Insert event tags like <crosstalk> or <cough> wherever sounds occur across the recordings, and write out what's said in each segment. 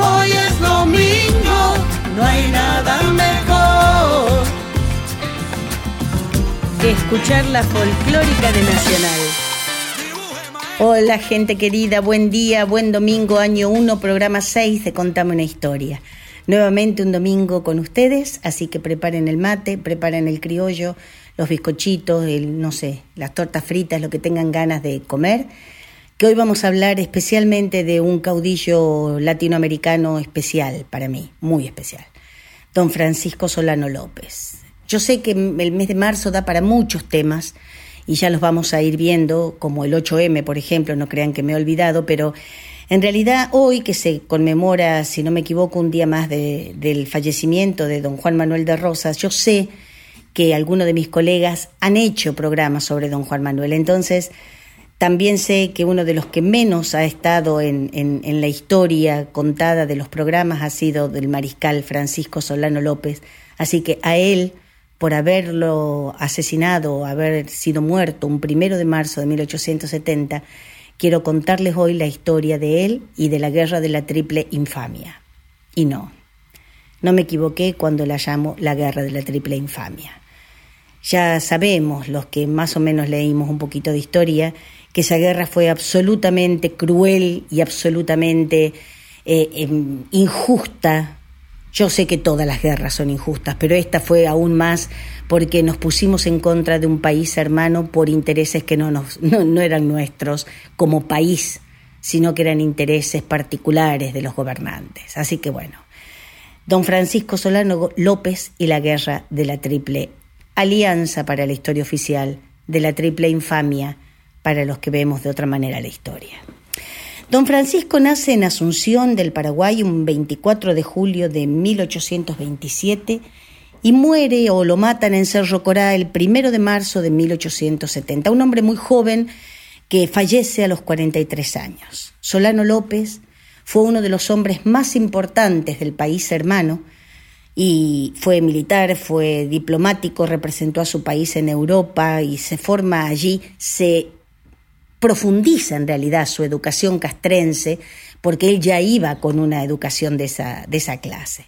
hoy es domingo. No hay nada mejor. que escuchar la folclórica de Nacional. Hola gente querida, buen día, buen domingo, año 1, programa 6 de Contame una historia. Nuevamente un domingo con ustedes, así que preparen el mate, preparen el criollo, los bizcochitos, el, no sé, las tortas fritas, lo que tengan ganas de comer, que hoy vamos a hablar especialmente de un caudillo latinoamericano especial para mí, muy especial, don Francisco Solano López. Yo sé que el mes de marzo da para muchos temas y ya los vamos a ir viendo, como el 8M, por ejemplo, no crean que me he olvidado, pero en realidad hoy que se conmemora, si no me equivoco, un día más de- del fallecimiento de don Juan Manuel de Rosas, yo sé que algunos de mis colegas han hecho programas sobre don Juan Manuel, entonces también sé que uno de los que menos ha estado en, en- la historia contada de los programas ha sido del mariscal Francisco Solano López. Así que a él, por haberlo asesinado, haber sido muerto un primero de marzo de 1870, quiero contarles hoy la historia de él y de la guerra de la triple infamia. Y no, no me equivoqué cuando la llamo la guerra de la triple infamia. Ya sabemos, los que más o menos leímos un poquito de historia, que esa guerra fue absolutamente cruel y absolutamente eh, em, injusta. Yo sé que todas las guerras son injustas, pero esta fue aún más porque nos pusimos en contra de un país hermano por intereses que no, eran nuestros como país, sino que eran intereses particulares de los gobernantes. Así que bueno, don Francisco Solano López y la guerra de la triple alianza para la historia oficial, de la triple infamia para los que vemos de otra manera la historia. Don Francisco nace en Asunción del Paraguay un 24 de julio de 1827 y muere o lo matan en Cerro Corá el 1 de marzo de 1870. Un hombre muy joven que fallece a los 43 años. Solano López fue uno de los hombres más importantes del país hermano y fue militar, fue diplomático, representó a su país en Europa y se forma allí, se profundiza en realidad su educación castrense, porque él ya iba con una educación de esa, de esa clase.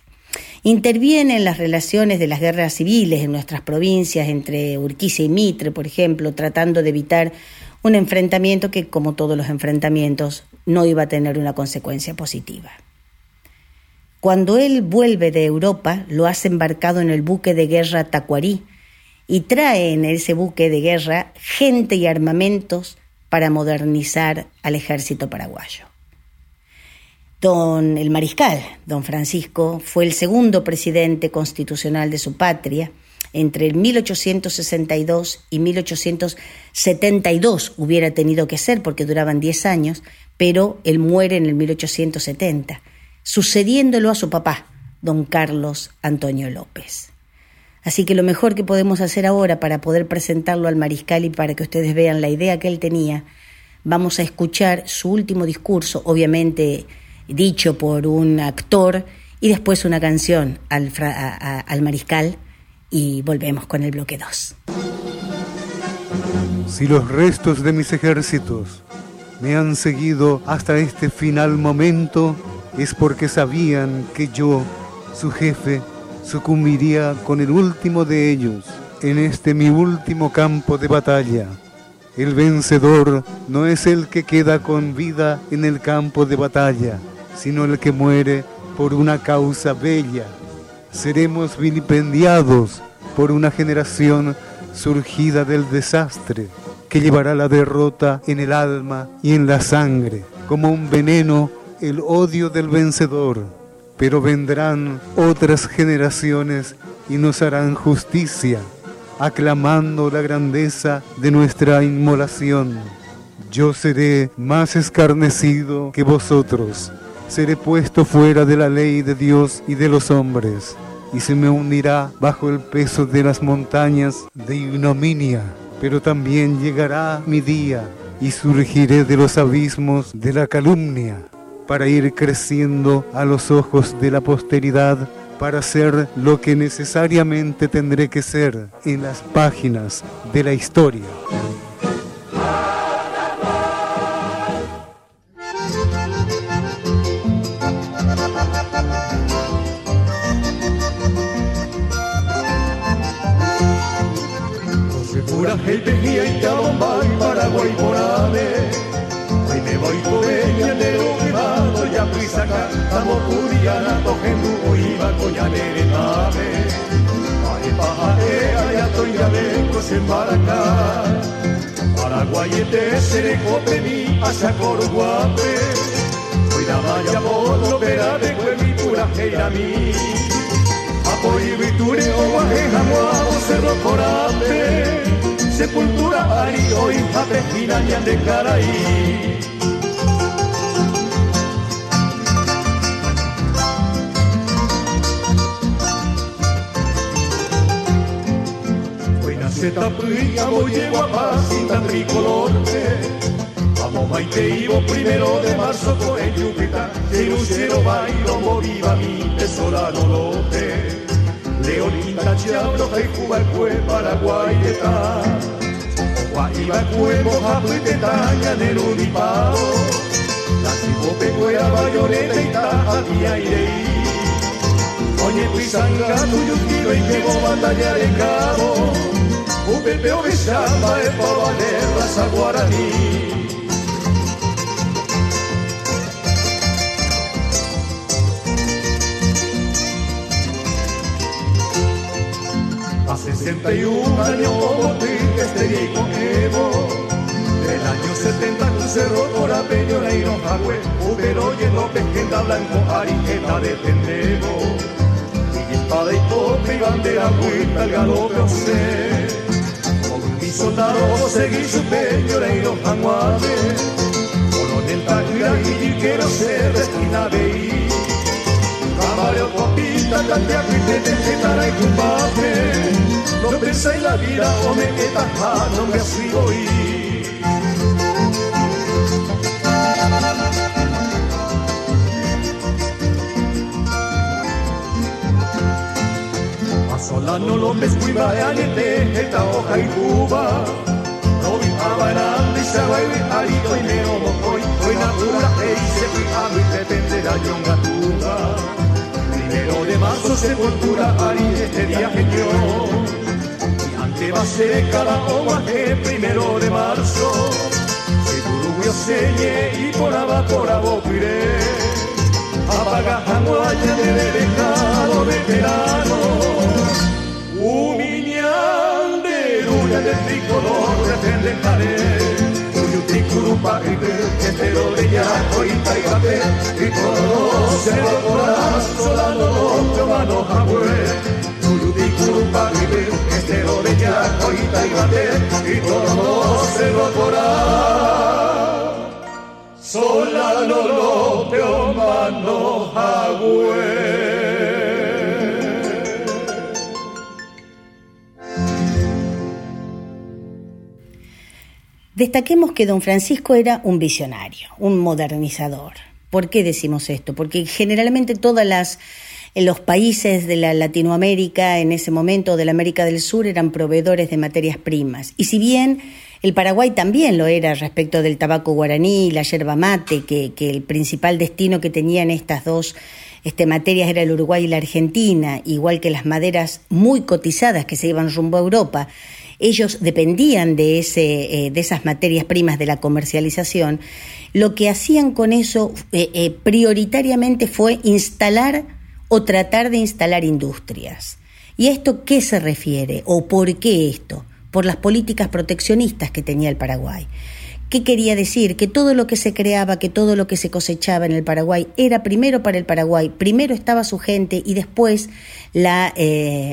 Interviene en las relaciones de las guerras civiles en nuestras provincias, entre Urquiza y Mitre, por ejemplo, tratando de evitar un enfrentamiento que, como todos los enfrentamientos, no iba a tener una consecuencia positiva. Cuando él vuelve de Europa, lo hace embarcado en el buque de guerra Tacuarí y trae en ese buque de guerra gente y armamentos para modernizar al ejército paraguayo. Don el mariscal, don Francisco, fue el segundo presidente constitucional de su patria. Entre el 1862 y 1872 hubiera tenido que ser porque duraban 10 años, pero él muere en el 1870, sucediéndolo a su papá, don Carlos Antonio López. Así que lo mejor que podemos hacer ahora para poder presentarlo al mariscal y para que ustedes vean la idea que él tenía, vamos a escuchar su último discurso, obviamente dicho por un actor, y después una canción al, fra- a- al mariscal, y volvemos con el bloque 2. Si los restos de mis ejércitos me han seguido hasta este final momento, es porque sabían que yo, su jefe, sucumbiría con el último de ellos en este mi último campo de batalla. El vencedor no es el que queda con vida en el campo de batalla, sino el que muere por una causa bella. Seremos vilipendiados por una generación surgida del desastre, que llevará la derrota en el alma y en la sangre, como un veneno el odio del vencedor. Pero vendrán otras generaciones y nos harán justicia, aclamando la grandeza de nuestra inmolación. Yo seré más escarnecido que vosotros, seré puesto fuera de la ley de Dios y de los hombres, y se me hundirá bajo el peso de las montañas de ignominia. Pero también llegará mi día y surgiré de los abismos de la calumnia para ir creciendo a los ojos de la posteridad para ser lo que necesariamente tendré que ser en las páginas de la historia. Paraguay maracá Paraguay te seré cope mi hacia Coruguape Hoy la vaya por lo verá de mi pura heira mi Apoyo y viture o guaje jamuado cerro corate sepultura ari hoy apejina de caraí. Hoy nace tapuya, voy llego a paz sin tan tricolor. Vamos maite ibo primero de marzo con el yupita, si lucero bailo moviva mi tesorano lote. León Quinta Chiablo, Cuba, Cue, Paraguay, está. Guaiba, Cue, Mojape, Tetaña, Nerú, Pao. La Cipope, Cuera, Bayoneta, y Taja, Tía, Irei. Oye, Pisanga, tuyo tiro y llegó batalla de cabo. Upepe, Ovechamba, el Pavaler, Raza Guaraní. A 61 años como este viejo Evo. Del año 70 crucero por Apeño, Neiro, Jagüe, Ubero, López, Genda Blanco, Arijeta de Pendejo. Y espada y pobre y bandera, vuelta al galope, José. Con mi soldado seguí su peño, Neiro, Jaguate. Coronel Tagira y quiero ser de esquina de ir. Camareo, copita, tantea, cuitete, jetara y papel no pensáis la vida o me quedas no me sigo ir. A Solano López Cuiva, Añete, esta hoja y cuba. Robi Abarán, Lizagua y Arito y Neo Mocoy, hoy Natura, e se fui a mi depende la yonga tuba. Primero de marzo, sepultura, Ari, este viaje yo va a ser cada que primero de marzo. Si tu selle y por abajo por abajo iré. Apaga de becado veterano. Tricolor pretende caer. Uyuticurupa y que te lo de ya hoy taigate. Y todo se lo corazón solano los mano jabue. Uyuticurupa y Estero de Yacoita y Bate y todo se evaporará. Sola no Destaquemos que don Francisco era un visionario, un modernizador. ¿Por qué decimos esto? Porque generalmente todas las en los países de la Latinoamérica en ese momento, de la América del Sur, eran proveedores de materias primas. Y si bien el Paraguay también lo era respecto del tabaco guaraní y la yerba mate, que, el principal destino que tenían estas dos este, materias era el Uruguay y la Argentina, igual que las maderas muy cotizadas que se iban rumbo a Europa, ellos dependían de, ese, eh, de esas materias primas de la comercialización, lo que hacían con eso eh, eh, prioritariamente fue instalar o tratar de instalar industrias. ¿Y a esto qué se refiere o por qué esto? Por las políticas proteccionistas que tenía el Paraguay. ¿Qué quería decir? Que todo lo que se creaba, que todo lo que se cosechaba en el Paraguay era primero para el Paraguay, primero estaba su gente y después la,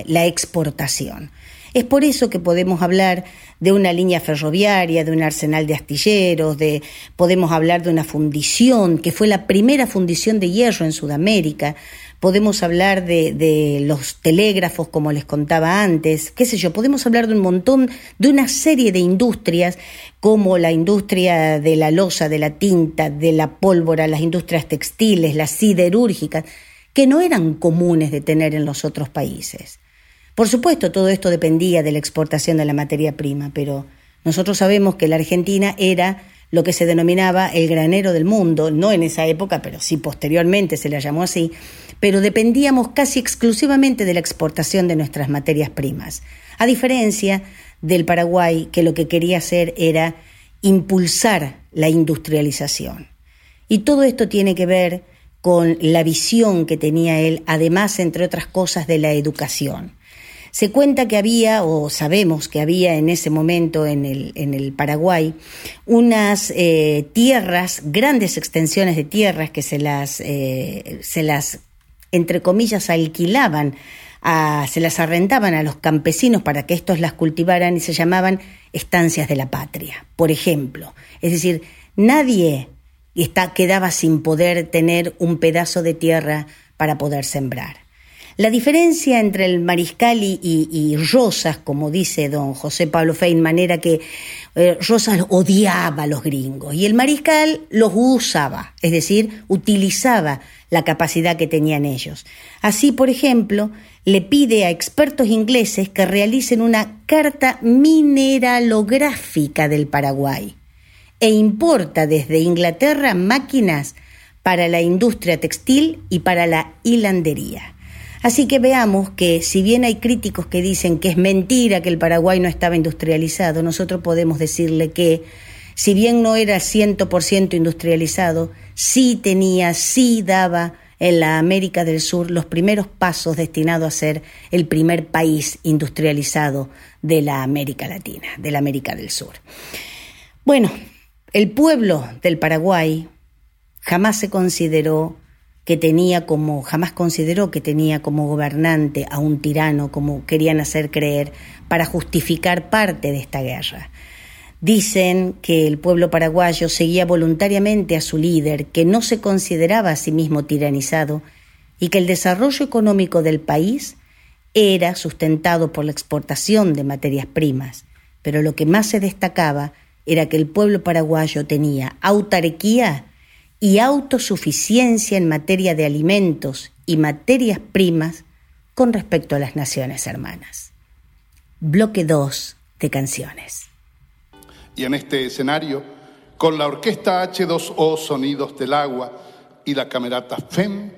la exportación. Es por eso que podemos hablar de una línea ferroviaria, de un arsenal de astilleros, de, podemos hablar de una fundición, que fue la primera fundición de hierro en Sudamérica, podemos hablar de, de, los telégrafos, como les contaba antes, qué sé yo, podemos hablar de un montón, de una serie de industrias, como la industria de la losa, de la tinta, de la pólvora, las industrias textiles, las siderúrgicas, que no eran comunes de tener en los otros países. Por supuesto, todo esto dependía de la exportación de la materia prima, pero nosotros sabemos que la Argentina era lo que se denominaba el granero del mundo, no en esa época, pero sí posteriormente se la llamó así, pero dependíamos casi exclusivamente de la exportación de nuestras materias primas, a diferencia del Paraguay, que lo que quería hacer era impulsar la industrialización. Y todo esto tiene que ver con la visión que tenía él, además, entre otras cosas, de la educación. Se cuenta que había, o sabemos que había en ese momento en el, en el Paraguay, unas eh, tierras, grandes extensiones de tierras que se las, eh, se las entre comillas, alquilaban, se las arrentaban a los campesinos para que estos las cultivaran y se llamaban estancias de la patria, por ejemplo. Es decir, nadie está, quedaba sin poder tener un pedazo de tierra para poder sembrar. La diferencia entre el mariscal y, Rosas, como dice don José Pablo Feynman, era que eh, Rosas odiaba a los gringos y el mariscal los usaba, es decir, utilizaba la capacidad que tenían ellos. Así, por ejemplo, le pide a expertos ingleses que realicen una carta mineralográfica del Paraguay e importa desde Inglaterra máquinas para la industria textil y para la hilandería. Así que veamos que si bien hay críticos que dicen que es mentira que el Paraguay no estaba industrializado, nosotros podemos decirle que si bien no era 100% industrializado, sí tenía, sí daba en la América del Sur los primeros pasos destinados a ser el primer país industrializado de la América Latina, de la América del Sur. Bueno, el pueblo del Paraguay jamás se consideró que tenía como, jamás consideró que tenía como gobernante a un tirano, como querían hacer creer, para justificar parte de esta guerra. Dicen que el pueblo paraguayo seguía voluntariamente a su líder, que no se consideraba a sí mismo tiranizado y que el desarrollo económico del país era sustentado por la exportación de materias primas, pero lo que más se destacaba era que el pueblo paraguayo tenía autarquía y autosuficiencia en materia de alimentos y materias primas con respecto a las naciones hermanas. Bloque 2 de canciones. Y en este escenario, con la orquesta H2O Sonidos del Agua y la camerata FEM,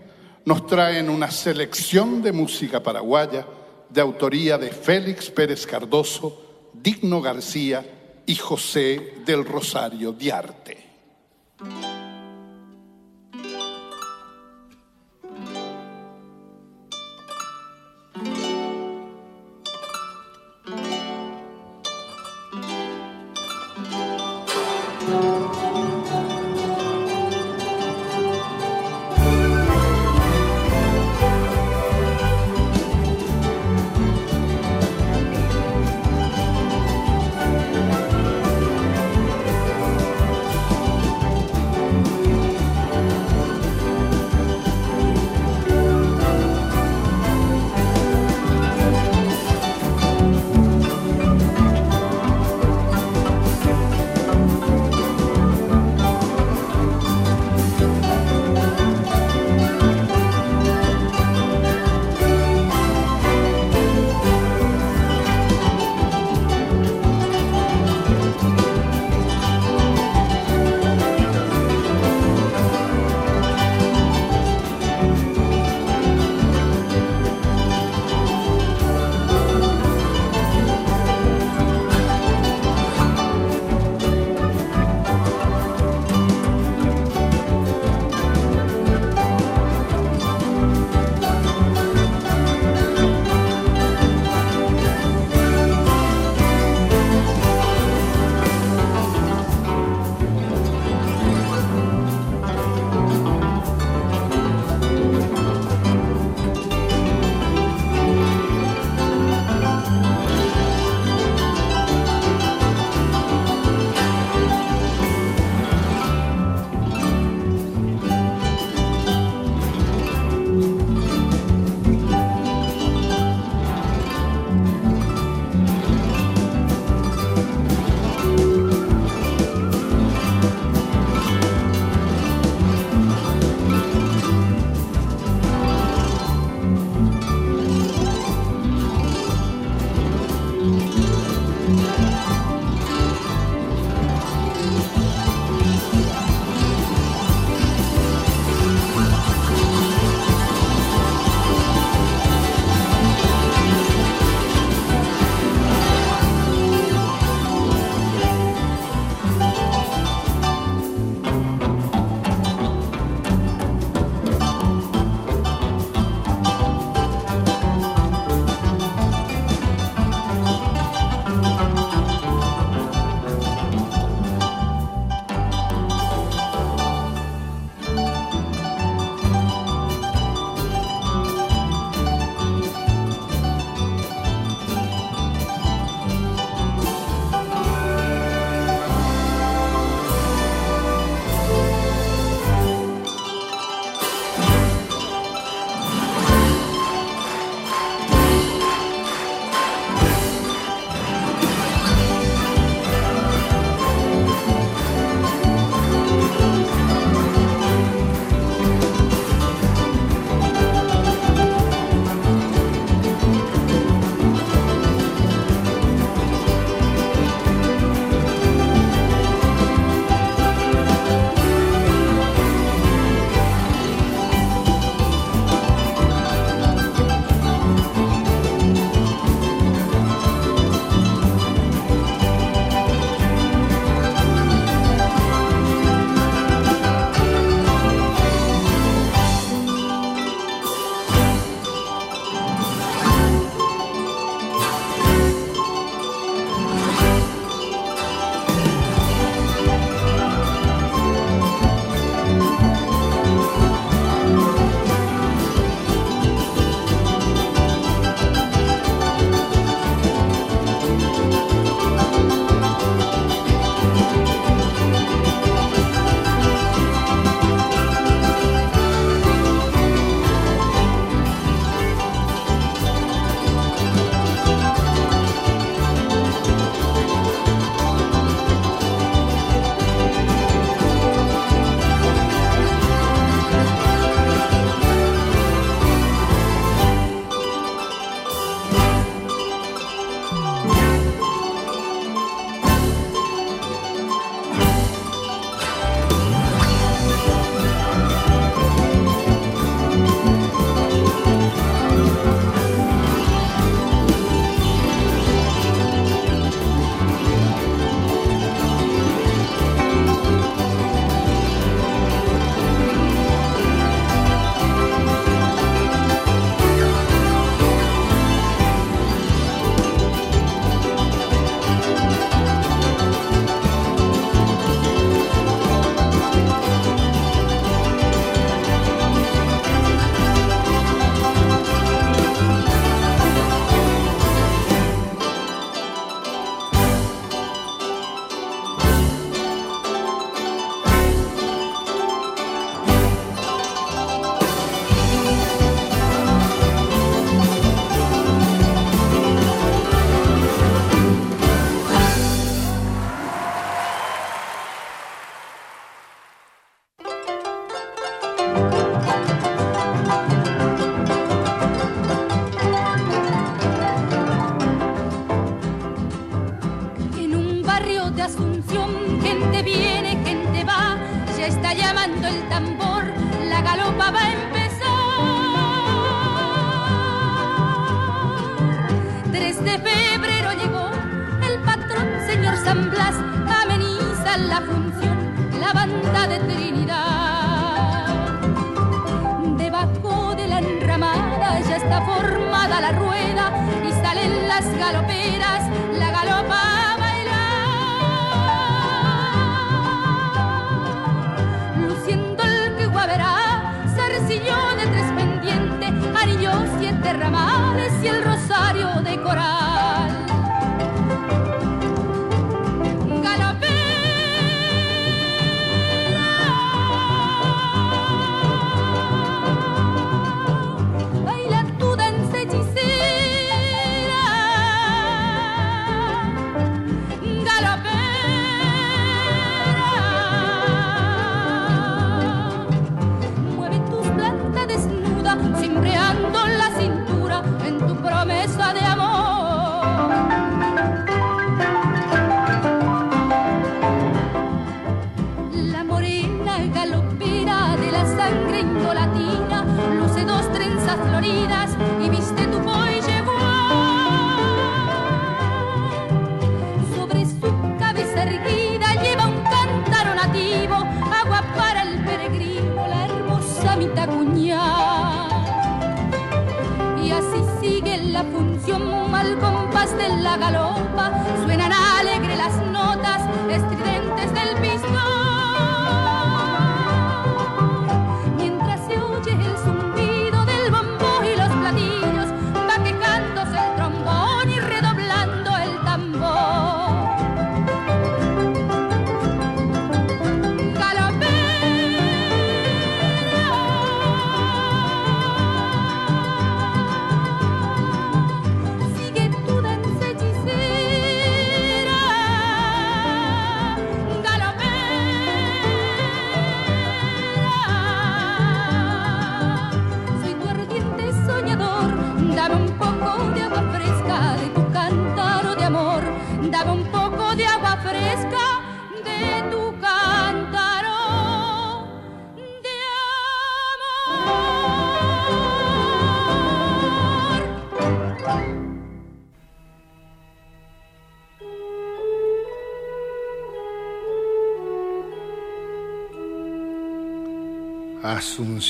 nos traen una selección de música paraguaya de autoría de Félix Pérez Cardoso, Digno García y José del Rosario Diarte.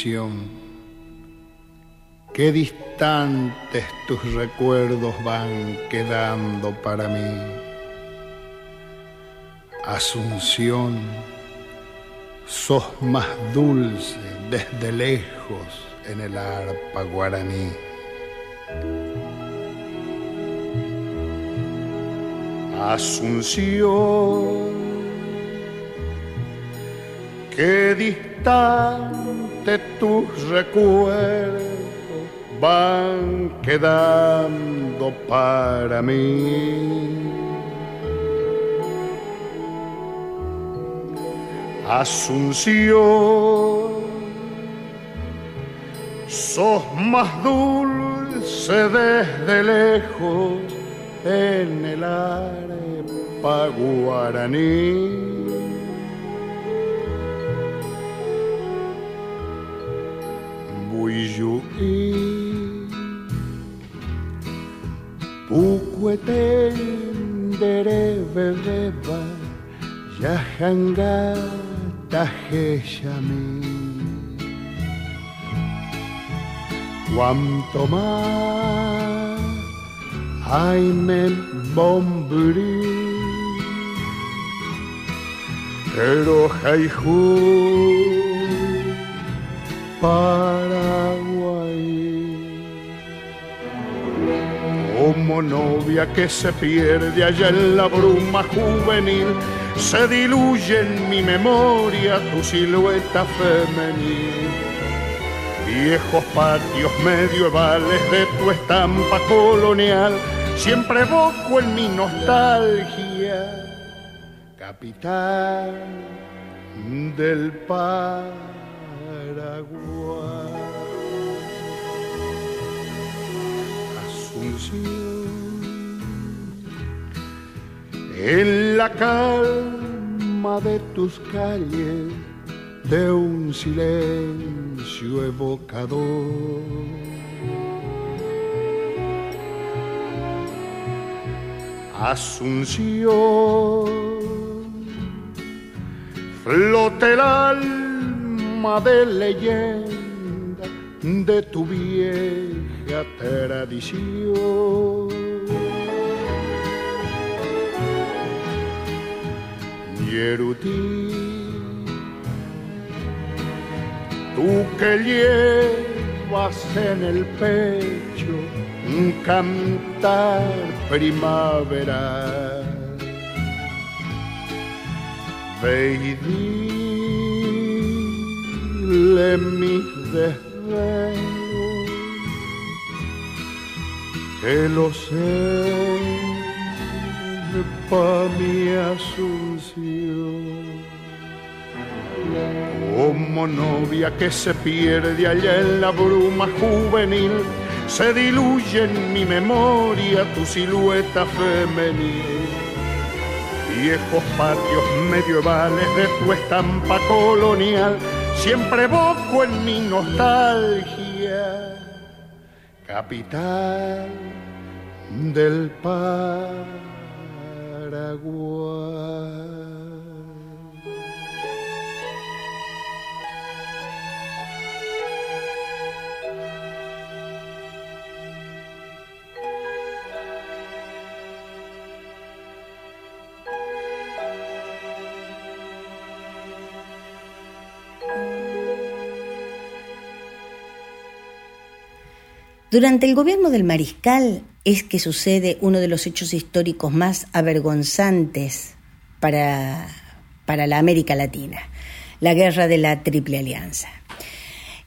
canción. Qué distantes tus recuerdos van quedando para mí. Asunción, sos más dulce desde lejos en el arpa guaraní. Asunción, qué distantes de tus recuerdos van quedando para mí. Asunción, sos más dulce desde lejos en el arpa guaraní. χαγκάτα χέσαμε Cuanto más hay me bombré, pero hay Paraguay. Como novia que se pierde allá en la bruma juvenil, se diluye en mi memoria tu silueta femenil. Viejos patios medievales de tu estampa colonial, siempre evoco en mi nostalgia, capital del Paraguay. Asunción en la calma de tus calles de un silencio evocador. Asunción, flote el alma de leyenda de tu vieja tradición. Yerutí tú que llevas en el pecho un cantar primavera. Ve y dile mis desvelos, que lo sé pa' mi asunción como novia que se pierde allá en la bruma juvenil, se diluye en mi memoria tu silueta femenil. Viejos patios medievales de tu estampa colonial, siempre evoco en mi nostalgia, capital del Paraguay. Durante el gobierno del mariscal es que sucede uno de los hechos históricos más avergonzantes para, para la América Latina, la guerra de la Triple Alianza.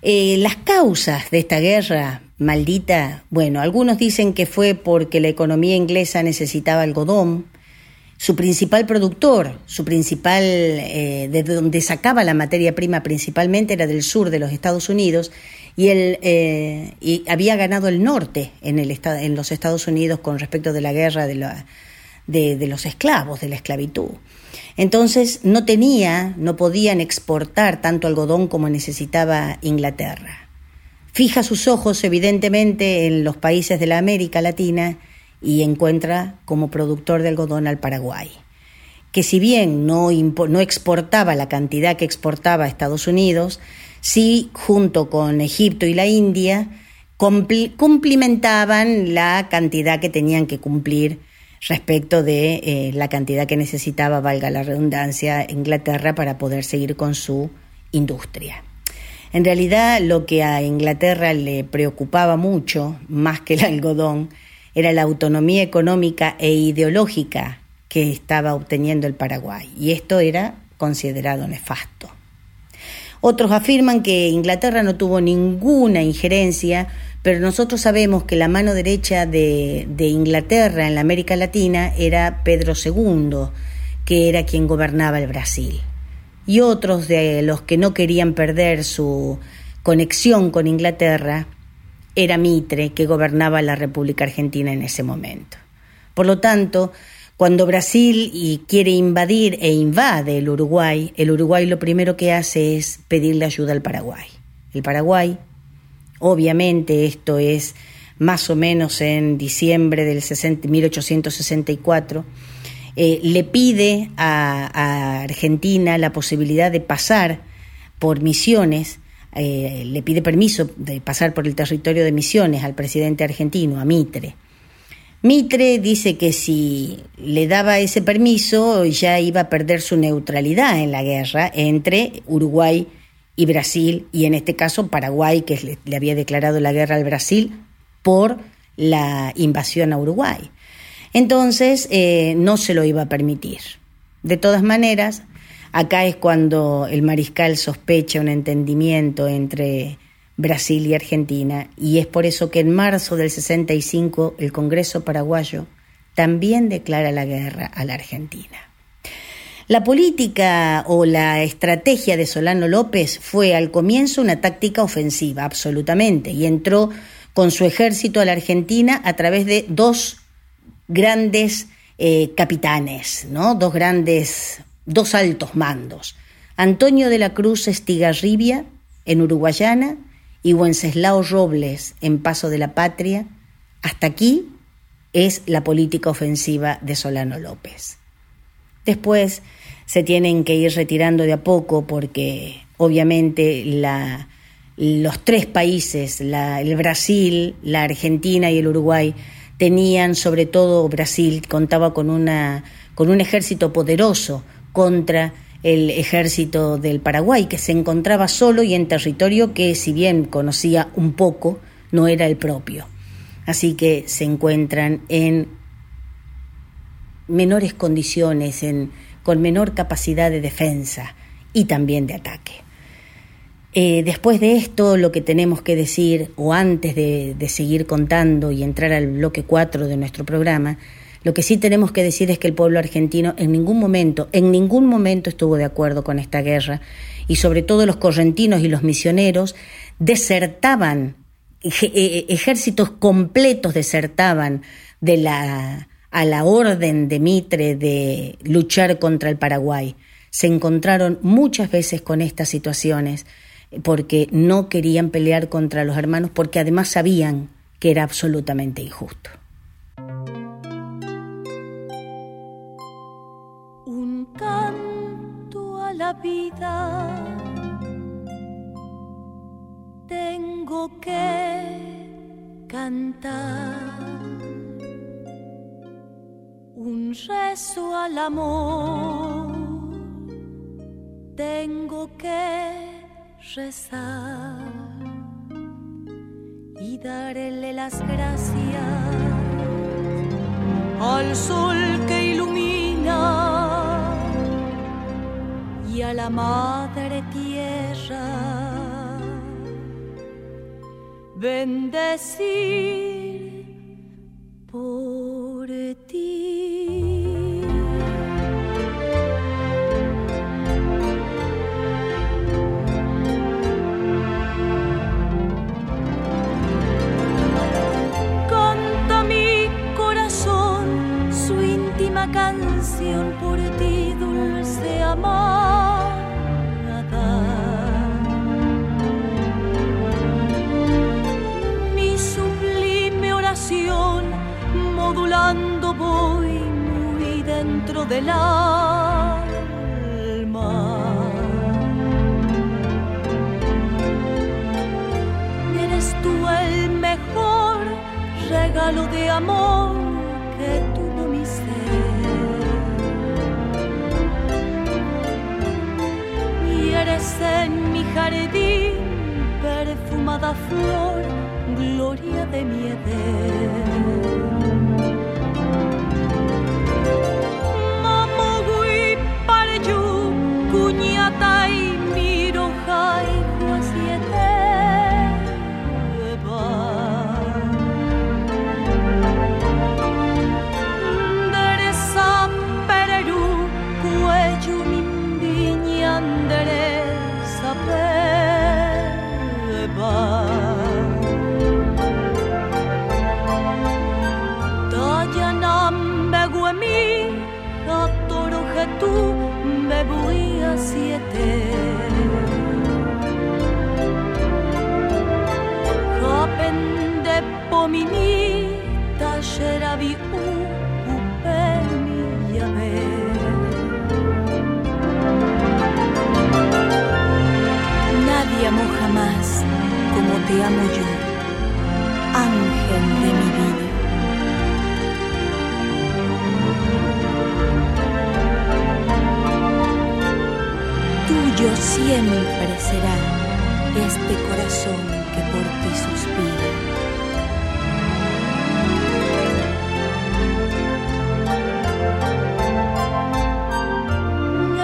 Eh, las causas de esta guerra maldita, bueno, algunos dicen que fue porque la economía inglesa necesitaba algodón, su principal productor, su principal, eh, de donde sacaba la materia prima principalmente era del sur de los Estados Unidos, y, él, eh, y había ganado el norte en, el, en los Estados Unidos con respecto de la guerra de, la, de, los esclavos, de la esclavitud. Entonces no tenía, no podían exportar tanto algodón como necesitaba Inglaterra. Fija sus ojos evidentemente en los países de la América Latina y encuentra como productor de algodón al Paraguay, que si bien no, no exportaba la cantidad que exportaba a Estados Unidos, sí, junto con Egipto y la India, cumplimentaban la cantidad que tenían que cumplir respecto de eh, la cantidad que necesitaba, valga la redundancia, Inglaterra para poder seguir con su industria. En realidad lo que a Inglaterra le preocupaba mucho, más que el algodón, era la autonomía económica e ideológica que estaba obteniendo el Paraguay, y esto era considerado nefasto. Otros afirman que Inglaterra no tuvo ninguna injerencia, pero nosotros sabemos que la mano derecha de, Inglaterra en la América Latina era Pedro II, que era quien gobernaba el Brasil. Y otros de los que no querían perder su conexión con Inglaterra era Mitre, que gobernaba la República Argentina en ese momento. Por lo tanto, cuando Brasil quiere invadir e invade el Uruguay, el Uruguay lo primero que hace es pedirle ayuda al Paraguay. El Paraguay, obviamente esto es más o menos en diciembre del 1864, eh, le pide a, Argentina la posibilidad de pasar por Misiones, eh, le pide permiso de pasar por el territorio de Misiones al presidente argentino, a Mitre. Mitre dice que si le daba ese permiso ya iba a perder su neutralidad en la guerra entre Uruguay y Brasil, y en este caso Paraguay, que le, había declarado la guerra al Brasil por la invasión a Uruguay. Entonces eh, no se lo iba a permitir. De todas maneras, acá es cuando el mariscal sospecha un entendimiento entre Brasil y Argentina, y es por eso que en marzo del 65 el Congreso paraguayo también declara la guerra a la Argentina. La política o la estrategia de Solano López fue al comienzo una táctica ofensiva, absolutamente, y entró con su ejército a la Argentina a través de dos grandes eh, capitanes, ¿no? dos grandes, dos altos mandos. Antonio de la Cruz Estigarribia en Uruguayana y Wenceslao Robles en Paso de la Patria, hasta aquí es la política ofensiva de Solano López. Después se tienen que ir retirando de a poco porque obviamente los tres países, el Brasil, la Argentina y el Uruguay, tenían, sobre todo Brasil, contaba con, una, con un ejército poderoso contra el ejército del Paraguay, que se encontraba solo y en territorio que, si bien conocía un poco, no era el propio. Así que se encuentran en menores condiciones, en, con menor capacidad de defensa y también de ataque. Eh, después de esto, lo que tenemos que decir, o antes de, seguir contando y entrar al bloque 4 de nuestro programa, lo que sí tenemos que decir es que el pueblo argentino en ningún momento, en ningún momento estuvo de acuerdo con esta guerra y sobre todo los correntinos y los misioneros desertaban, eh, ejércitos completos desertaban de la, a la orden de Mitre de luchar contra el Paraguay. Se encontraron muchas veces con estas situaciones porque no querían pelear contra los hermanos, porque además sabían que era absolutamente injusto. Vida tengo que cantar. Un rezo al amor tengo que rezar y darle las gracias al sol que ilumina y a la madre tierra. Bendecir por ti. Siempre será este corazón que por ti suspira.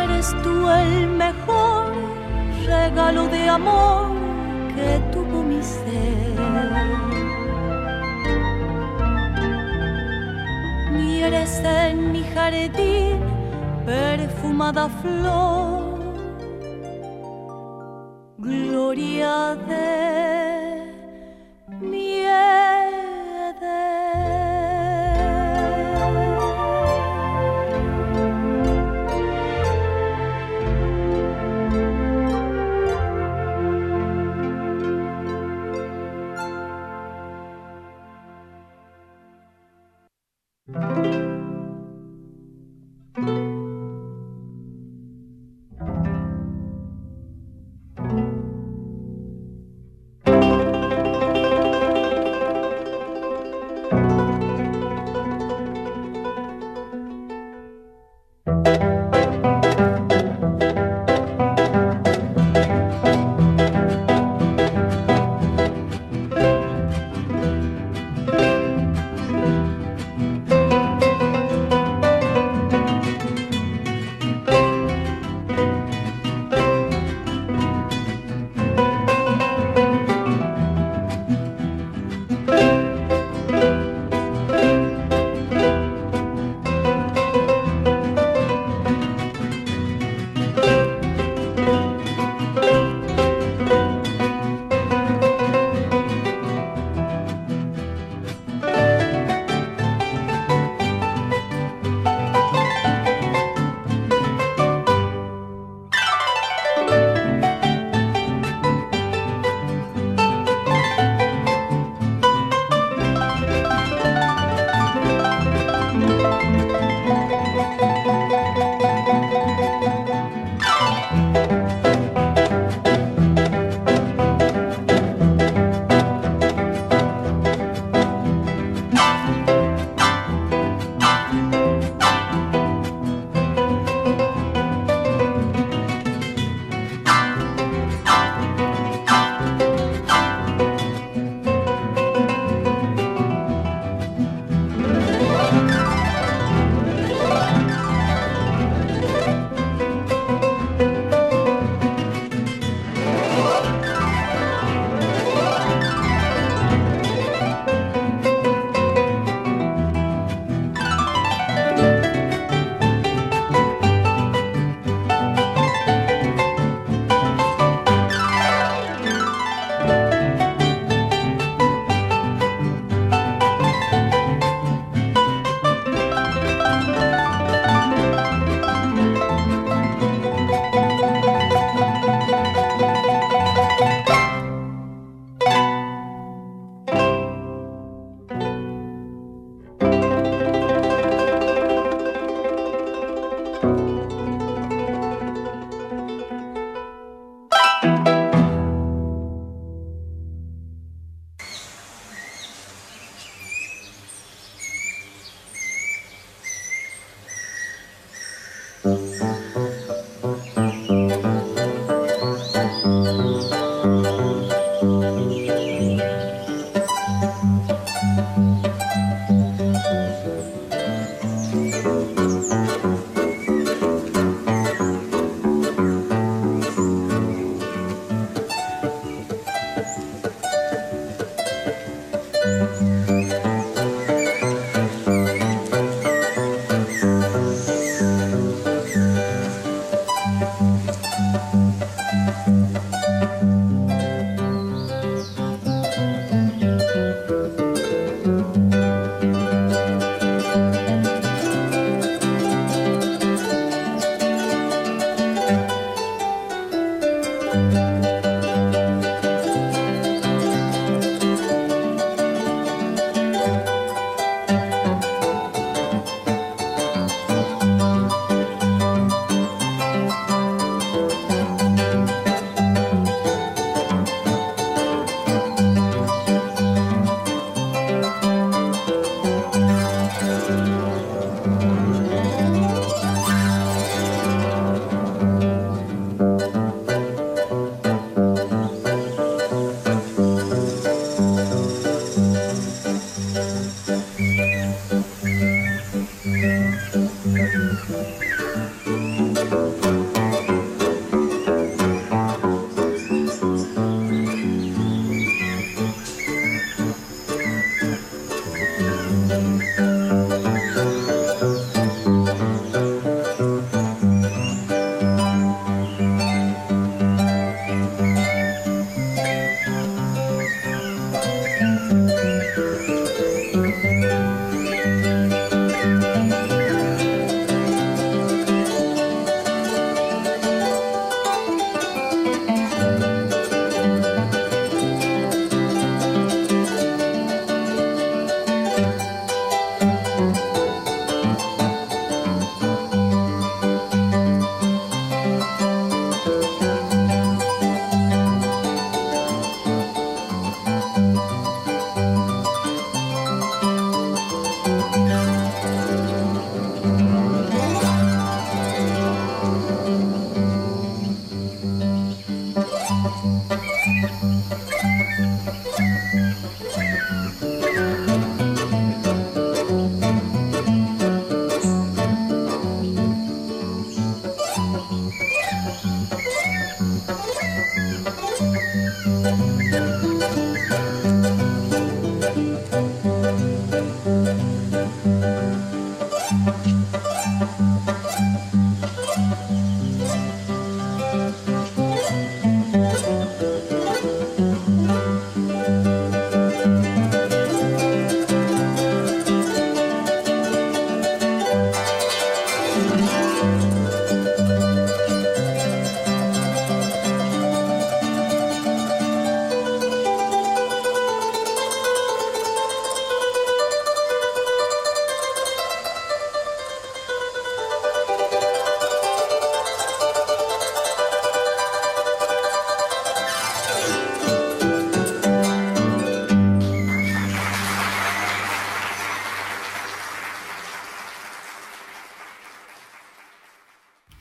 Eres tú el mejor regalo de amor que tuvo mi ser. Y eres en mi jardín perfumada flor, gloria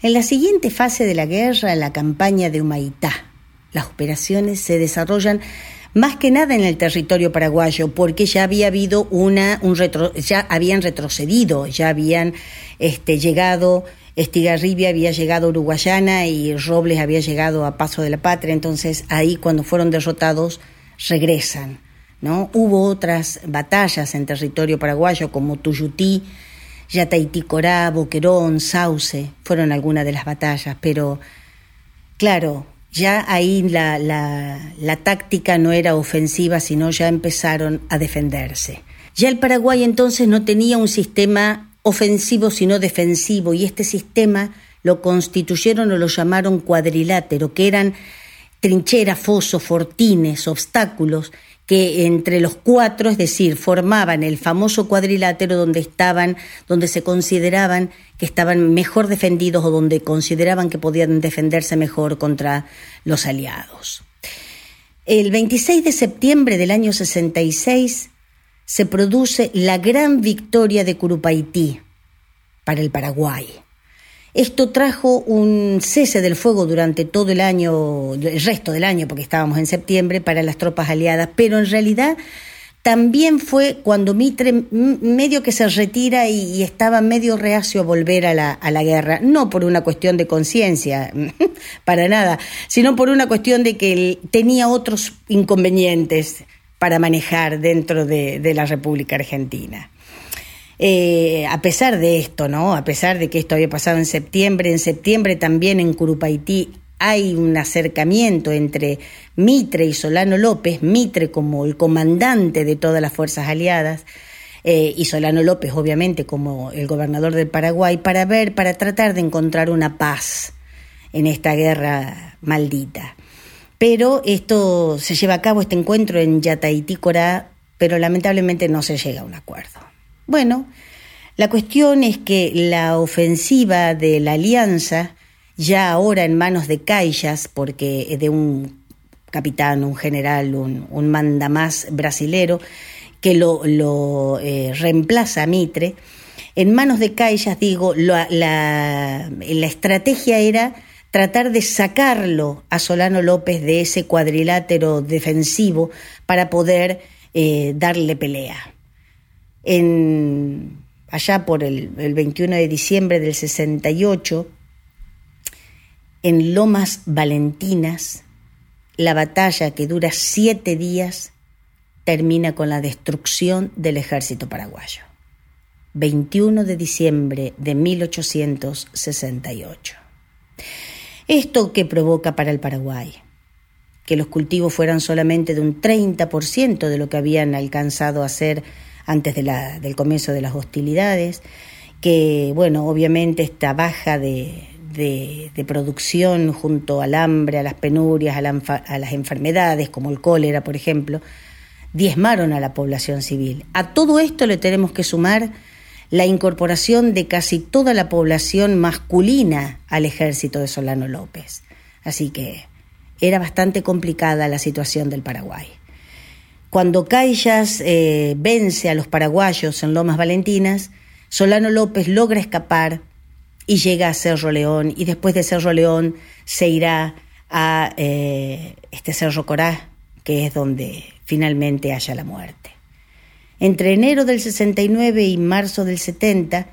En la siguiente fase de la guerra, la campaña de Humaitá, las operaciones se desarrollan más que nada en el territorio paraguayo, porque ya había habido una, un retro, ya habían retrocedido, ya habían este, llegado, Estigarribia había llegado a Uruguayana y Robles había llegado a Paso de la Patria, entonces ahí cuando fueron derrotados regresan. ¿no? Hubo otras batallas en territorio paraguayo como Tuyutí, Yataiticorá, Boquerón, Sauce, fueron algunas de las batallas, pero claro, ya ahí la, la, la, táctica no era ofensiva, sino ya empezaron a defenderse. Ya el Paraguay entonces no tenía un sistema ofensivo, sino defensivo, y este sistema lo constituyeron o lo llamaron cuadrilátero, que eran trincheras, fosos, fortines, obstáculos, que entre los cuatro, es decir, formaban el famoso cuadrilátero donde estaban, donde se consideraban que estaban mejor defendidos o donde consideraban que podían defenderse mejor contra los aliados. El 26 de septiembre del año 66 se produce la gran victoria de Curupaití para el Paraguay. Esto trajo un cese del fuego durante todo el año, el resto del año, porque estábamos en septiembre, para las tropas aliadas, pero en realidad también fue cuando Mitre medio que se retira y, estaba medio reacio a volver a la, guerra, no por una cuestión de conciencia, <laughs> para nada, sino por una cuestión de que él tenía otros inconvenientes para manejar dentro de, de la República Argentina. Eh, a pesar de esto, ¿no? A pesar de que esto había pasado en septiembre, en septiembre también en Curupaití hay un acercamiento entre Mitre y Solano López, Mitre como el comandante de todas las fuerzas aliadas, eh, y Solano López, obviamente, como el gobernador del Paraguay, para ver, para tratar de encontrar una paz en esta guerra maldita. Pero esto se lleva a cabo, este encuentro en Yataitícora, pero lamentablemente no se llega a un acuerdo. Bueno, la cuestión es que la ofensiva de la alianza, ya ahora en manos de Caillas, porque de un capitán, un general, un, un mandamás brasilero, que lo, eh, reemplaza a Mitre, en manos de Caillas, digo, la, la, la estrategia era tratar de sacarlo a Solano López de ese cuadrilátero defensivo para poder eh, darle pelea en, allá por el, el 21 de diciembre del 68, en Lomas Valentinas, la batalla que dura siete días termina con la destrucción del ejército paraguayo. 21 de diciembre de 1868. ¿Esto que provoca para el Paraguay? Que los cultivos fueran solamente de un 30% de lo que habían alcanzado a hacer antes de la, del comienzo de las hostilidades, que, bueno, obviamente esta baja de, de, producción junto al hambre, a las penurias, a, a las enfermedades, como el cólera, por ejemplo, diezmaron a la población civil. A todo esto le tenemos que sumar la incorporación de casi toda la población masculina al ejército de Solano López. Así que era bastante complicada la situación del Paraguay. Cuando Caillas eh, vence a los paraguayos en Lomas Valentinas, Solano López logra escapar y llega a Cerro León y después de Cerro León se irá a eh, este Cerro Corá, que es donde finalmente haya la muerte. Entre enero del 69 y marzo del 70,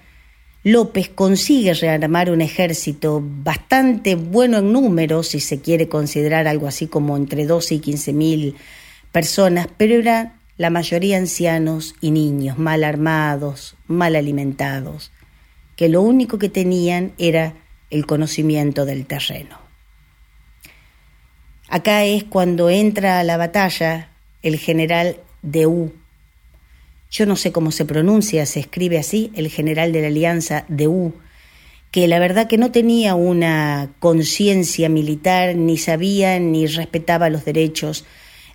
López consigue rearmar un ejército bastante bueno en número, si se quiere considerar algo así como entre 12 y 15 mil personas, pero eran la mayoría ancianos y niños, mal armados, mal alimentados, que lo único que tenían era el conocimiento del terreno. Acá es cuando entra a la batalla el general Deu. Yo no sé cómo se pronuncia, se escribe así, el general de la Alianza Deu, que la verdad que no tenía una conciencia militar, ni sabía ni respetaba los derechos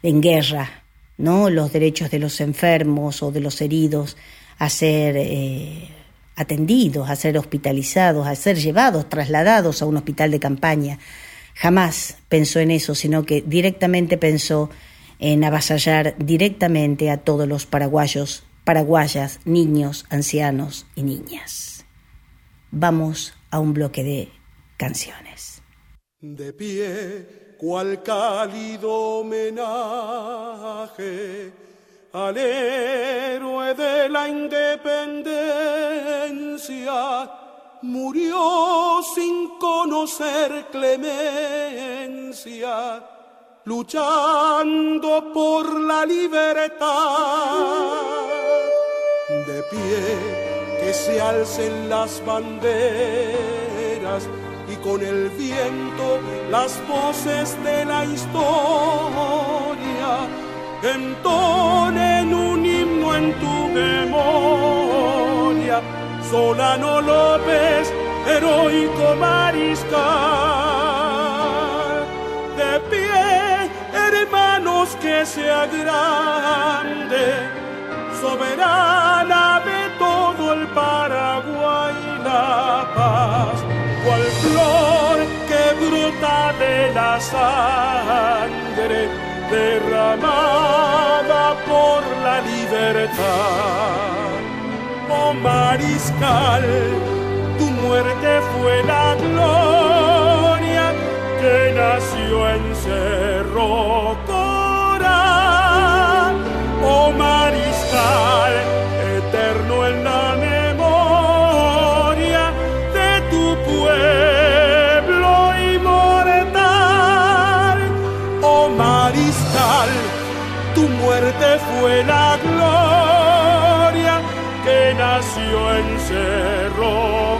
en guerra, ¿no? Los derechos de los enfermos o de los heridos a ser eh, atendidos, a ser hospitalizados, a ser llevados, trasladados a un hospital de campaña. Jamás pensó en eso, sino que directamente pensó en avasallar directamente a todos los paraguayos, paraguayas, niños, ancianos y niñas. Vamos a un bloque de canciones. De pie, cual cálido homenaje al héroe de la independencia murió sin conocer clemencia, luchando por la libertad. De pie que se alcen las banderas con el viento las voces de la historia entonen un himno en tu memoria Solano López, heroico mariscal. De pie, hermanos, que sea grande, soberana de todo el Paraguay la paz, brota de la sangre derramada por la libertad. Oh mariscal, tu muerte fue la gloria que nació en Cerro tu muerte fue la gloria nació en Cerro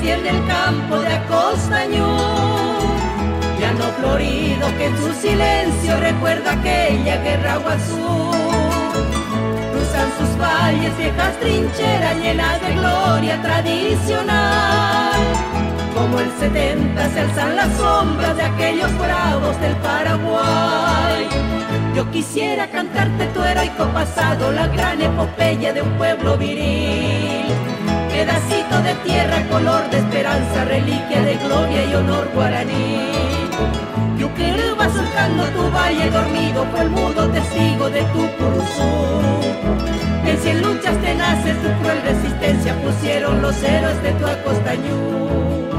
siente el campo de Acostañú. no florido que en su silencio recuerda aquella guerra azul. Cruzan sus valles viejas trincheras llenas de gloria tradicional. Como el 70 se alzan las sombras de aquellos bravos del Paraguay. Yo quisiera cantarte tu heroico pasado, la gran epopeya de un pueblo viril pedacito de tierra, color de esperanza, reliquia de gloria y honor guaraní. Yuquirú va surcando tu valle dormido, fue el mudo testigo de tu curuzú. En cien luchas tenaces, tu cruel resistencia pusieron los héroes de tu acostañú.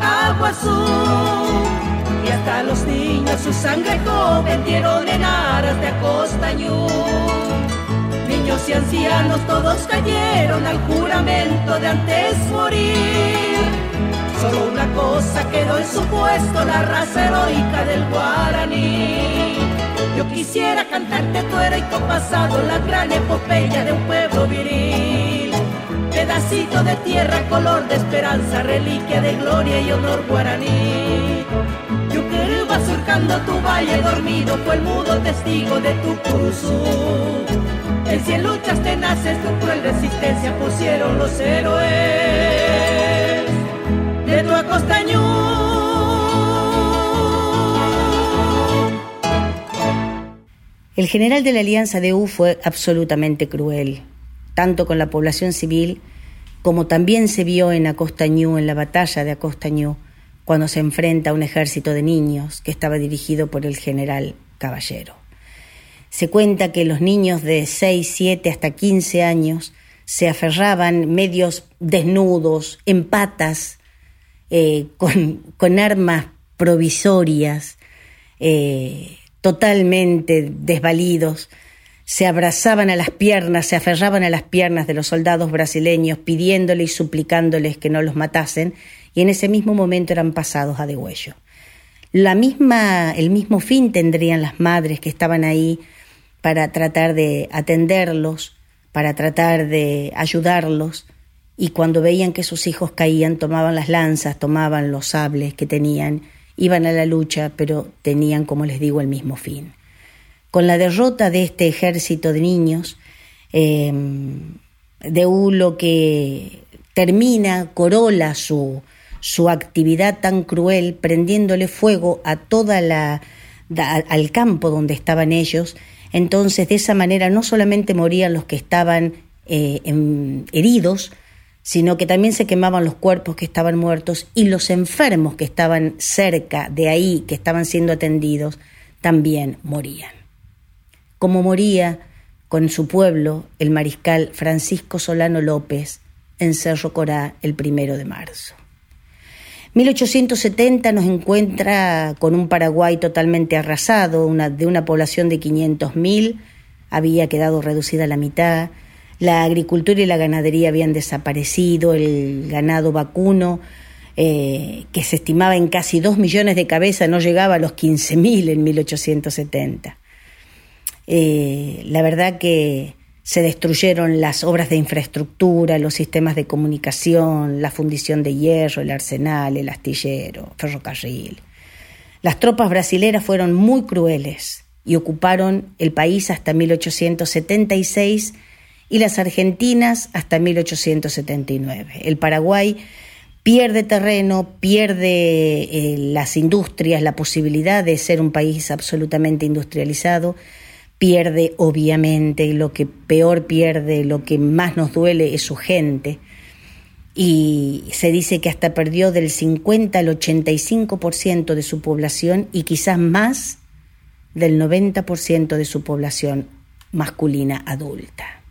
Agua azul. Y hasta los niños su sangre joven dieron en aras de acostañú. Niños y ancianos todos cayeron al juramento de antes morir. Solo una cosa quedó en su puesto, la raza heroica del guaraní. Yo quisiera cantarte tu heroico pasado, la gran epopeya de un pueblo viril. Pedacito de tierra, color de esperanza, reliquia de gloria y honor guaraní. va surcando tu valle dormido, fue el mudo testigo de tu curso. En cien luchas tenaces, tu cruel resistencia pusieron los héroes de tu acostañú. El general de la Alianza de U fue absolutamente cruel, tanto con la población civil como también se vio en Acostañú, en la batalla de Acostañú, cuando se enfrenta a un ejército de niños que estaba dirigido por el general Caballero. Se cuenta que los niños de 6, 7 hasta 15 años se aferraban medios desnudos, en patas, eh, con, armas provisorias, eh, totalmente desvalidos, se abrazaban a las piernas, se aferraban a las piernas de los soldados brasileños, pidiéndoles y suplicándoles que no los matasen, y en ese mismo momento eran pasados a degüello. La misma, el mismo fin tendrían las madres que estaban ahí para tratar de atenderlos, para tratar de ayudarlos, y cuando veían que sus hijos caían, tomaban las lanzas, tomaban los sables que tenían, iban a la lucha, pero tenían, como les digo, el mismo fin. Con la derrota de este ejército de niños, eh, de Ulo que termina, corola su, su actividad tan cruel, prendiéndole fuego a toda la al campo donde estaban ellos entonces, de esa manera no solamente morían los que estaban eh, heridos, sino que también se quemaban los cuerpos que estaban muertos y los enfermos que estaban cerca de ahí, que estaban siendo atendidos, también morían. Como moría con su pueblo el mariscal Francisco Solano López en Cerro Corá el primero de marzo. 1870 nos encuentra con un Paraguay totalmente arrasado, de una población de 500.000, había quedado reducida a la mitad, la agricultura y la ganadería habían desaparecido, el ganado vacuno, eh, que se estimaba en casi 2 millones de cabezas, no llegaba a los 15.000 en 1870. Eh, la verdad que se destruyeron las obras de infraestructura, los sistemas de comunicación, la fundición de hierro, el arsenal, el astillero, ferrocarril. Las tropas brasileras fueron muy crueles y ocuparon el país hasta 1876 y las argentinas hasta 1879. El Paraguay pierde terreno, pierde eh, las industrias, la posibilidad de ser un país absolutamente industrializado pierde obviamente, lo que peor pierde, lo que más nos duele es su gente. Y se dice que hasta perdió del 50 al 85% de su población y quizás más del 90% de su población masculina adulta.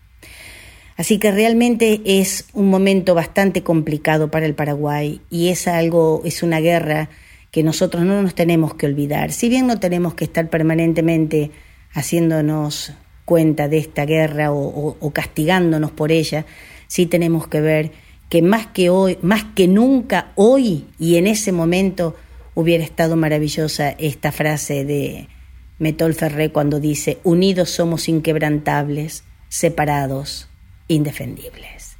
Así que realmente es un momento bastante complicado para el Paraguay y es algo, es una guerra que nosotros no nos tenemos que olvidar. Si bien no tenemos que estar permanentemente haciéndonos cuenta de esta guerra o, castigándonos por ella, sí tenemos que ver que más que hoy, más que nunca hoy y en ese momento hubiera estado maravillosa esta frase de Metol Ferré cuando dice, unidos somos inquebrantables, separados, indefendibles.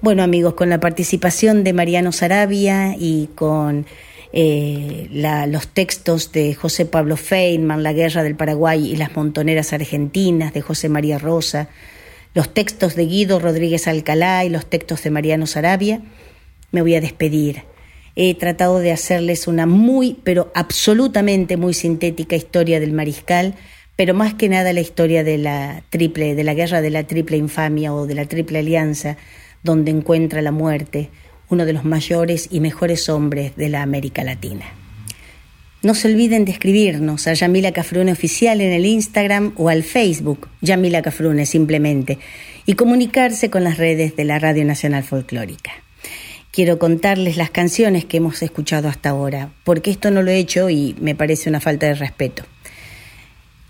Bueno amigos, con la participación de Mariano Sarabia y con eh, los textos de José Pablo Feynman, La Guerra del Paraguay y las Montoneras Argentinas de José María Rosa, los textos de Guido Rodríguez Alcalá y los textos de Mariano Sarabia, me voy a despedir. He tratado de hacerles una muy, pero absolutamente muy sintética historia del mariscal, pero más que nada la historia de la triple, de la guerra de la triple infamia o de la triple alianza, donde encuentra la muerte uno de los mayores y mejores hombres de la América Latina. No se olviden de escribirnos a Yamila Cafrune Oficial en el Instagram o al Facebook, Yamila Cafrune simplemente, y comunicarse con las redes de la Radio Nacional Folclórica. Quiero contarles las canciones que hemos escuchado hasta ahora, porque esto no lo he hecho y me parece una falta de respeto.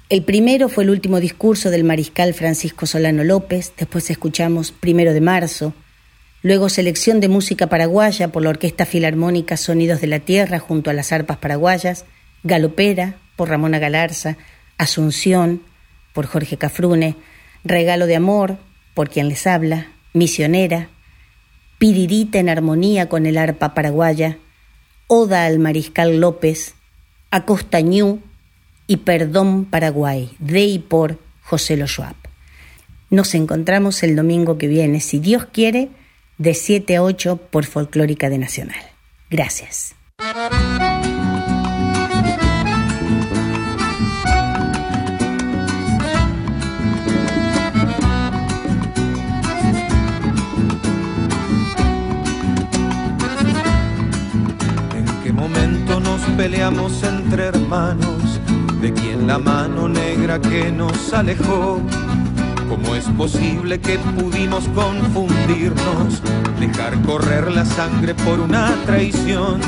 El primero fue el último discurso del mariscal Francisco Solano López, después escuchamos Primero de Marzo, luego selección de música paraguaya por la Orquesta Filarmónica Sonidos de la Tierra junto a las arpas paraguayas, Galopera por Ramona Galarza, Asunción por Jorge Cafrune, Regalo de Amor por quien les habla, Misionera, Piririta en armonía con el arpa paraguaya, Oda al Mariscal López, Acostañú y Perdón Paraguay, de y por José Lo Nos encontramos el domingo que viene, si Dios quiere, de 7 a 8 por Folclórica de Nacional. Gracias. ¿En qué momento nos peleamos entre hermanos? de quien la mano negra que nos alejó. ¿Cómo es posible que pudimos confundirnos, dejar correr la sangre por una traición?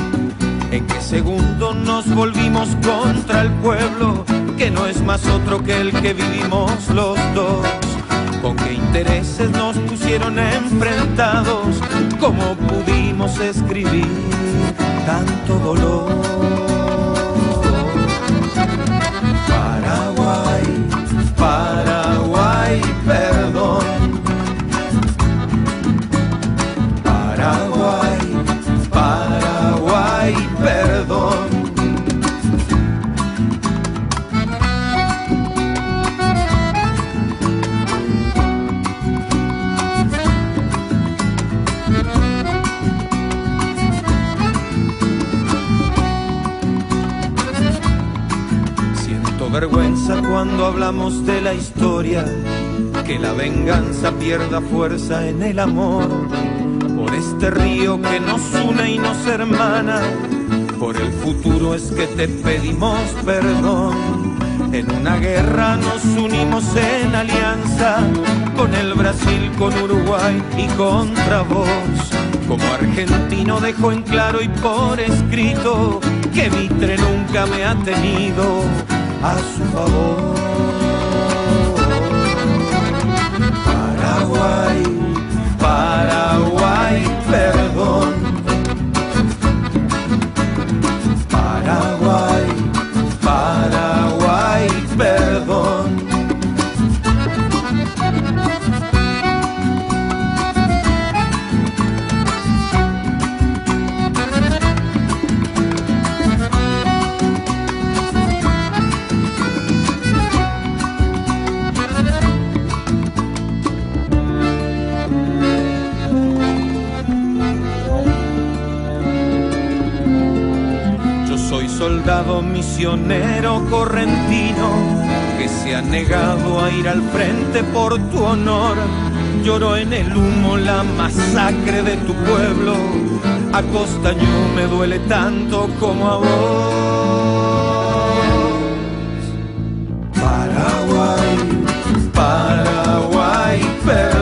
¿En qué segundo nos volvimos contra el pueblo, que no es más otro que el que vivimos los dos? ¿Con qué intereses nos pusieron enfrentados? ¿Cómo pudimos escribir tanto dolor? Vergüenza cuando hablamos de la historia, que la venganza pierda fuerza en el amor, por este río que nos une y nos hermana, por el futuro es que te pedimos perdón. En una guerra nos unimos en alianza. Con el Brasil, con Uruguay y contra vos. Como argentino dejo en claro y por escrito que Mitre nunca me ha tenido. A su falou. Por tu honor. Lloró en el humo la masacre de tu pueblo. A Costañú me duele tanto como a vos. Paraguay, Paraguay, pero